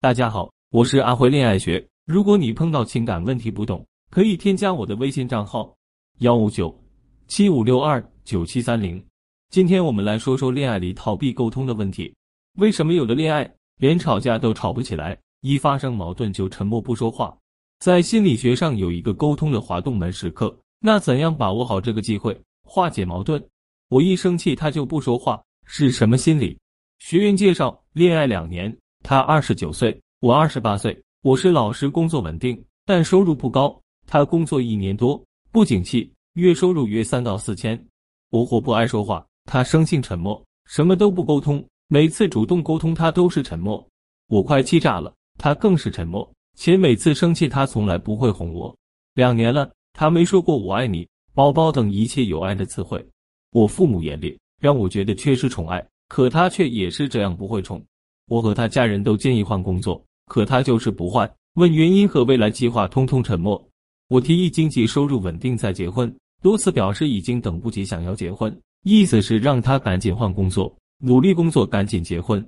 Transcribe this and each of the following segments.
大家好，我是阿辉恋爱学。如果你碰到情感问题不懂，可以添加我的微信账号幺五九七五六二九七三零。今天我们来说说恋爱里逃避沟通的问题。为什么有的恋爱连吵架都吵不起来，一发生矛盾就沉默不说话？在心理学上有一个沟通的滑动门时刻，那怎样把握好这个机会化解矛盾？我一生气他就不说话，是什么心理？学员介绍，恋爱两年。他二十九岁，我二十八岁。我是老师，工作稳定，但收入不高。他工作一年多，不景气，月收入约三到四千。我活不爱说话，他生性沉默，什么都不沟通。每次主动沟通，他都是沉默。我快气炸了，他更是沉默，且每次生气，他从来不会哄我。两年了，他没说过“我爱你”“宝宝”等一切有爱的词汇。我父母眼里让我觉得缺失宠爱，可他却也是这样，不会宠。我和他家人都建议换工作，可他就是不换。问原因和未来计划，通通沉默。我提议经济收入稳定再结婚，多次表示已经等不及想要结婚，意思是让他赶紧换工作，努力工作，赶紧结婚。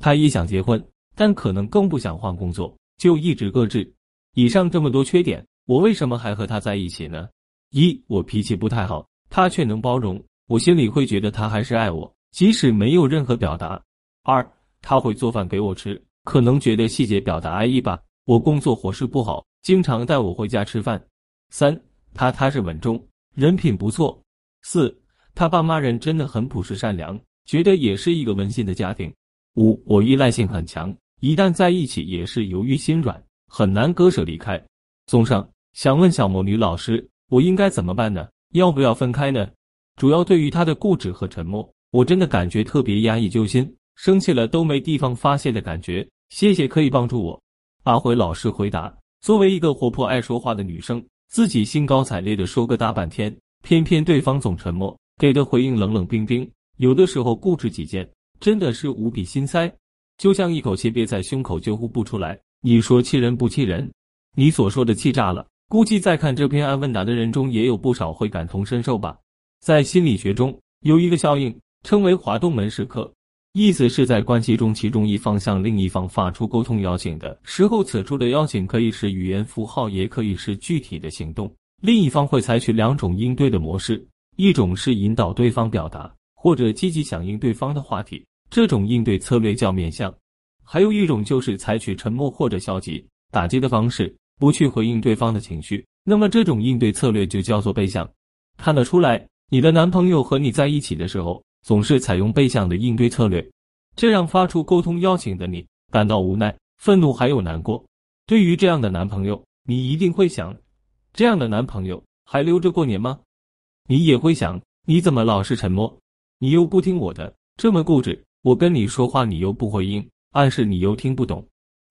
他也想结婚，但可能更不想换工作，就一直搁置。以上这么多缺点，我为什么还和他在一起呢？一，我脾气不太好，他却能包容，我心里会觉得他还是爱我，即使没有任何表达。二。他会做饭给我吃，可能觉得细节表达爱意吧。我工作伙食不好，经常带我回家吃饭。三，他踏实稳重，人品不错。四，他爸妈人真的很朴实善良，觉得也是一个温馨的家庭。五，我依赖性很强，一旦在一起也是由于心软，很难割舍离开。综上，想问小魔女老师，我应该怎么办呢？要不要分开呢？主要对于他的固执和沉默，我真的感觉特别压抑揪心。生气了都没地方发泄的感觉，谢谢可以帮助我。阿辉老师回答：作为一个活泼爱说话的女生，自己兴高采烈的说个大半天，偏偏对方总沉默，给的回应冷冷冰冰，有的时候固执己见，真的是无比心塞，就像一口气憋在胸口就呼不出来。你说气人不气人？你所说的气炸了，估计在看这篇爱问答的人中也有不少会感同身受吧。在心理学中有一个效应，称为滑动门时刻。意思是在关系中，其中一方向另一方发出沟通邀请的时候，此处的邀请可以是语言符号，也可以是具体的行动。另一方会采取两种应对的模式：一种是引导对方表达，或者积极响应对方的话题，这种应对策略叫面向；还有一种就是采取沉默或者消极打击的方式，不去回应对方的情绪。那么这种应对策略就叫做背向。看得出来，你的男朋友和你在一起的时候。总是采用背向的应对策略，这让发出沟通邀请的你感到无奈、愤怒还有难过。对于这样的男朋友，你一定会想：这样的男朋友还留着过年吗？你也会想：你怎么老是沉默？你又不听我的，这么固执。我跟你说话，你又不回应，暗示你又听不懂，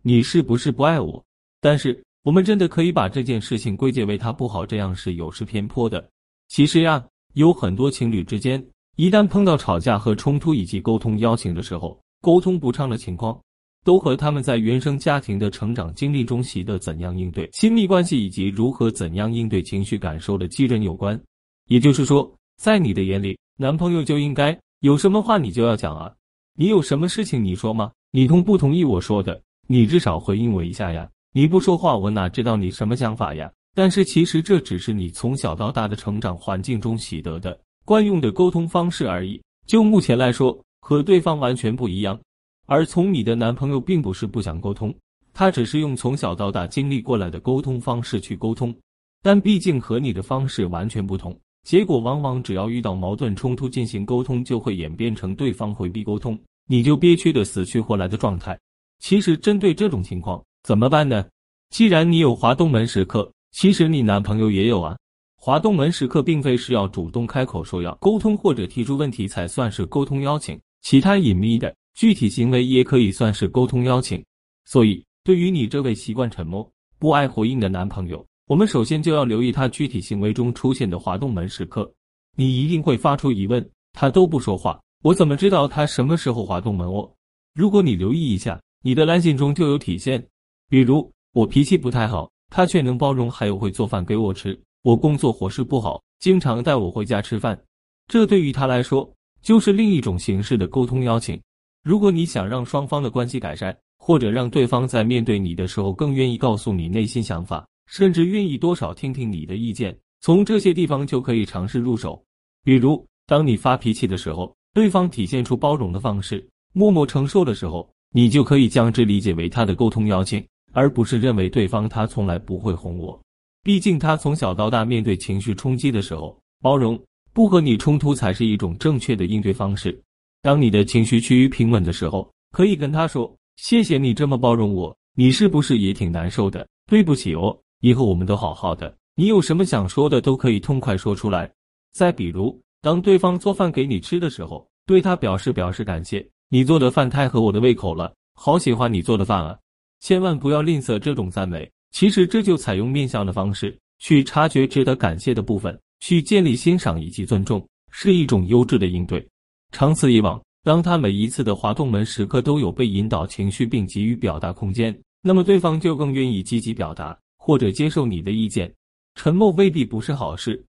你是不是不爱我？但是我们真的可以把这件事情归结为他不好，这样是有失偏颇的。其实呀，有很多情侣之间。一旦碰到吵架和冲突以及沟通邀请的时候，沟通不畅的情况，都和他们在原生家庭的成长经历中习得怎样应对亲密关系以及如何怎样应对情绪感受的基准有关。也就是说，在你的眼里，男朋友就应该有什么话你就要讲啊，你有什么事情你说吗？你同不同意我说的？你至少回应我一下呀！你不说话，我哪知道你什么想法呀？但是其实这只是你从小到大的成长环境中习得的。惯用的沟通方式而已。就目前来说，和对方完全不一样。而从你的男朋友并不是不想沟通，他只是用从小到大经历过来的沟通方式去沟通。但毕竟和你的方式完全不同，结果往往只要遇到矛盾冲突进行沟通，就会演变成对方回避沟通，你就憋屈的死去活来的状态。其实针对这种情况怎么办呢？既然你有滑动门时刻，其实你男朋友也有啊。滑动门时刻，并非是要主动开口说要沟通或者提出问题才算是沟通邀请，其他隐秘的具体行为也可以算是沟通邀请。所以，对于你这位习惯沉默、不爱回应的男朋友，我们首先就要留意他具体行为中出现的滑动门时刻。你一定会发出疑问：他都不说话，我怎么知道他什么时候滑动门哦？如果你留意一下，你的来信中就有体现。比如，我脾气不太好，他却能包容，还有会做饭给我吃。我工作伙食不好，经常带我回家吃饭，这对于他来说就是另一种形式的沟通邀请。如果你想让双方的关系改善，或者让对方在面对你的时候更愿意告诉你内心想法，甚至愿意多少听听你的意见。从这些地方就可以尝试入手。比如，当你发脾气的时候，对方体现出包容的方式，默默承受的时候，你就可以将之理解为他的沟通邀请，而不是认为对方他从来不会哄我。毕竟他从小到大面对情绪冲击的时候，包容不和你冲突才是一种正确的应对方式。当你的情绪趋于平稳的时候，可以跟他说：“谢谢你这么包容我，你是不是也挺难受的？对不起哦，以后我们都好好的。你有什么想说的，都可以痛快说出来。”再比如，当对方做饭给你吃的时候，对他表示表示感谢。你做的饭太合我的胃口了，好喜欢你做的饭啊！千万不要吝啬这种赞美。其实这就采用面向的方式去察觉值得感谢的部分，去建立欣赏以及尊重，是一种优质的应对。长此以往，当他每一次的滑动门时刻都有被引导情绪并给予表达空间，那么对方就更愿意积极表达或者接受你的意见。沉默未必不是好事。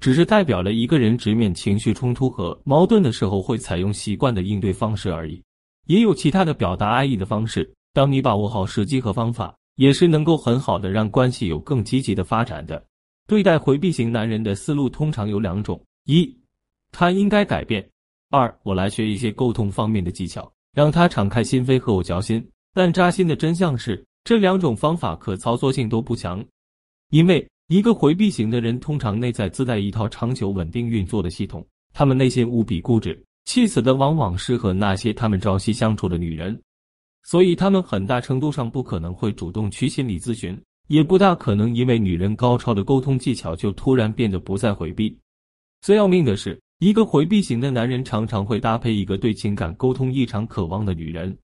只是代表了一个人直面情绪冲突和矛盾的时候会采用习惯的应对方式而已，也有其他的表达爱意的方式。当你把握好时机和方法，也是能够很好的让关系有更积极的发展的。对待回避型男人的思路通常有两种：一，他应该改变；二，我来学一些沟通方面的技巧，让他敞开心扉和我交心。但扎心的真相是，这两种方法可操作性都不强，因为。一个回避型的人通常内在自带一套长久稳定运作的系统，他们内心无比固执，气死的往往是和那些他们朝夕相处的女人，所以他们很大程度上不可能会主动去心理咨询，也不大可能因为女人高超的沟通技巧就突然变得不再回避。最要命的是，一个回避型的男人常常会搭配一个对情感沟通异常渴望的女人，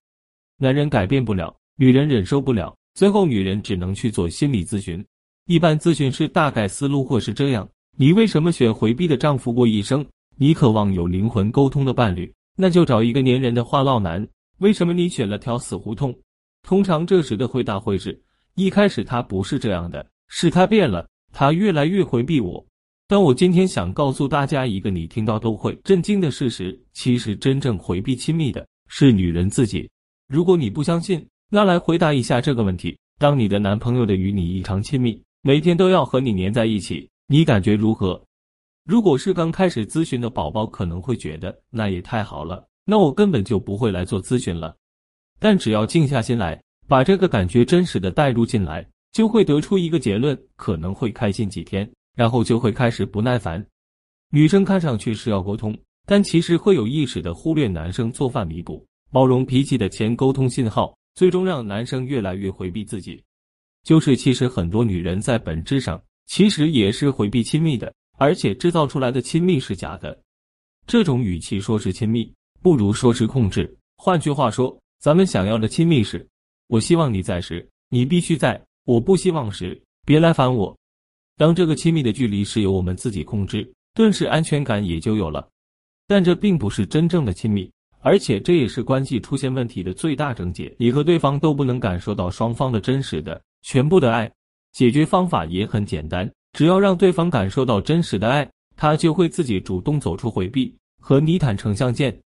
男人改变不了，女人忍受不了，最后女人只能去做心理咨询。一般咨询师大概思路或是这样：你为什么选回避的丈夫过一生？你渴望有灵魂沟通的伴侣，那就找一个粘人的话唠男。为什么你选了条死胡同？通常这时的回答会是：一开始他不是这样的，是他变了，他越来越回避我。但我今天想告诉大家一个你听到都会震惊的事实：其实真正回避亲密的是女人自己。如果你不相信，那来回答一下这个问题：当你的男朋友的与你异常亲密。每天都要和你黏在一起，你感觉如何？如果是刚开始咨询的宝宝，可能会觉得那也太好了，那我根本就不会来做咨询了。但只要静下心来，把这个感觉真实的带入进来，就会得出一个结论：可能会开心几天，然后就会开始不耐烦。女生看上去是要沟通，但其实会有意识的忽略男生做饭、弥补、包容脾气的前沟通信号，最终让男生越来越回避自己。就是，其实很多女人在本质上其实也是回避亲密的，而且制造出来的亲密是假的。这种语气说是亲密，不如说是控制。换句话说，咱们想要的亲密是：我希望你在时，你必须在；我不希望时，别来烦我。当这个亲密的距离是由我们自己控制，顿时安全感也就有了。但这并不是真正的亲密，而且这也是关系出现问题的最大症结。你和对方都不能感受到双方的真实的。全部的爱，解决方法也很简单，只要让对方感受到真实的爱，他就会自己主动走出回避，和你坦诚相见。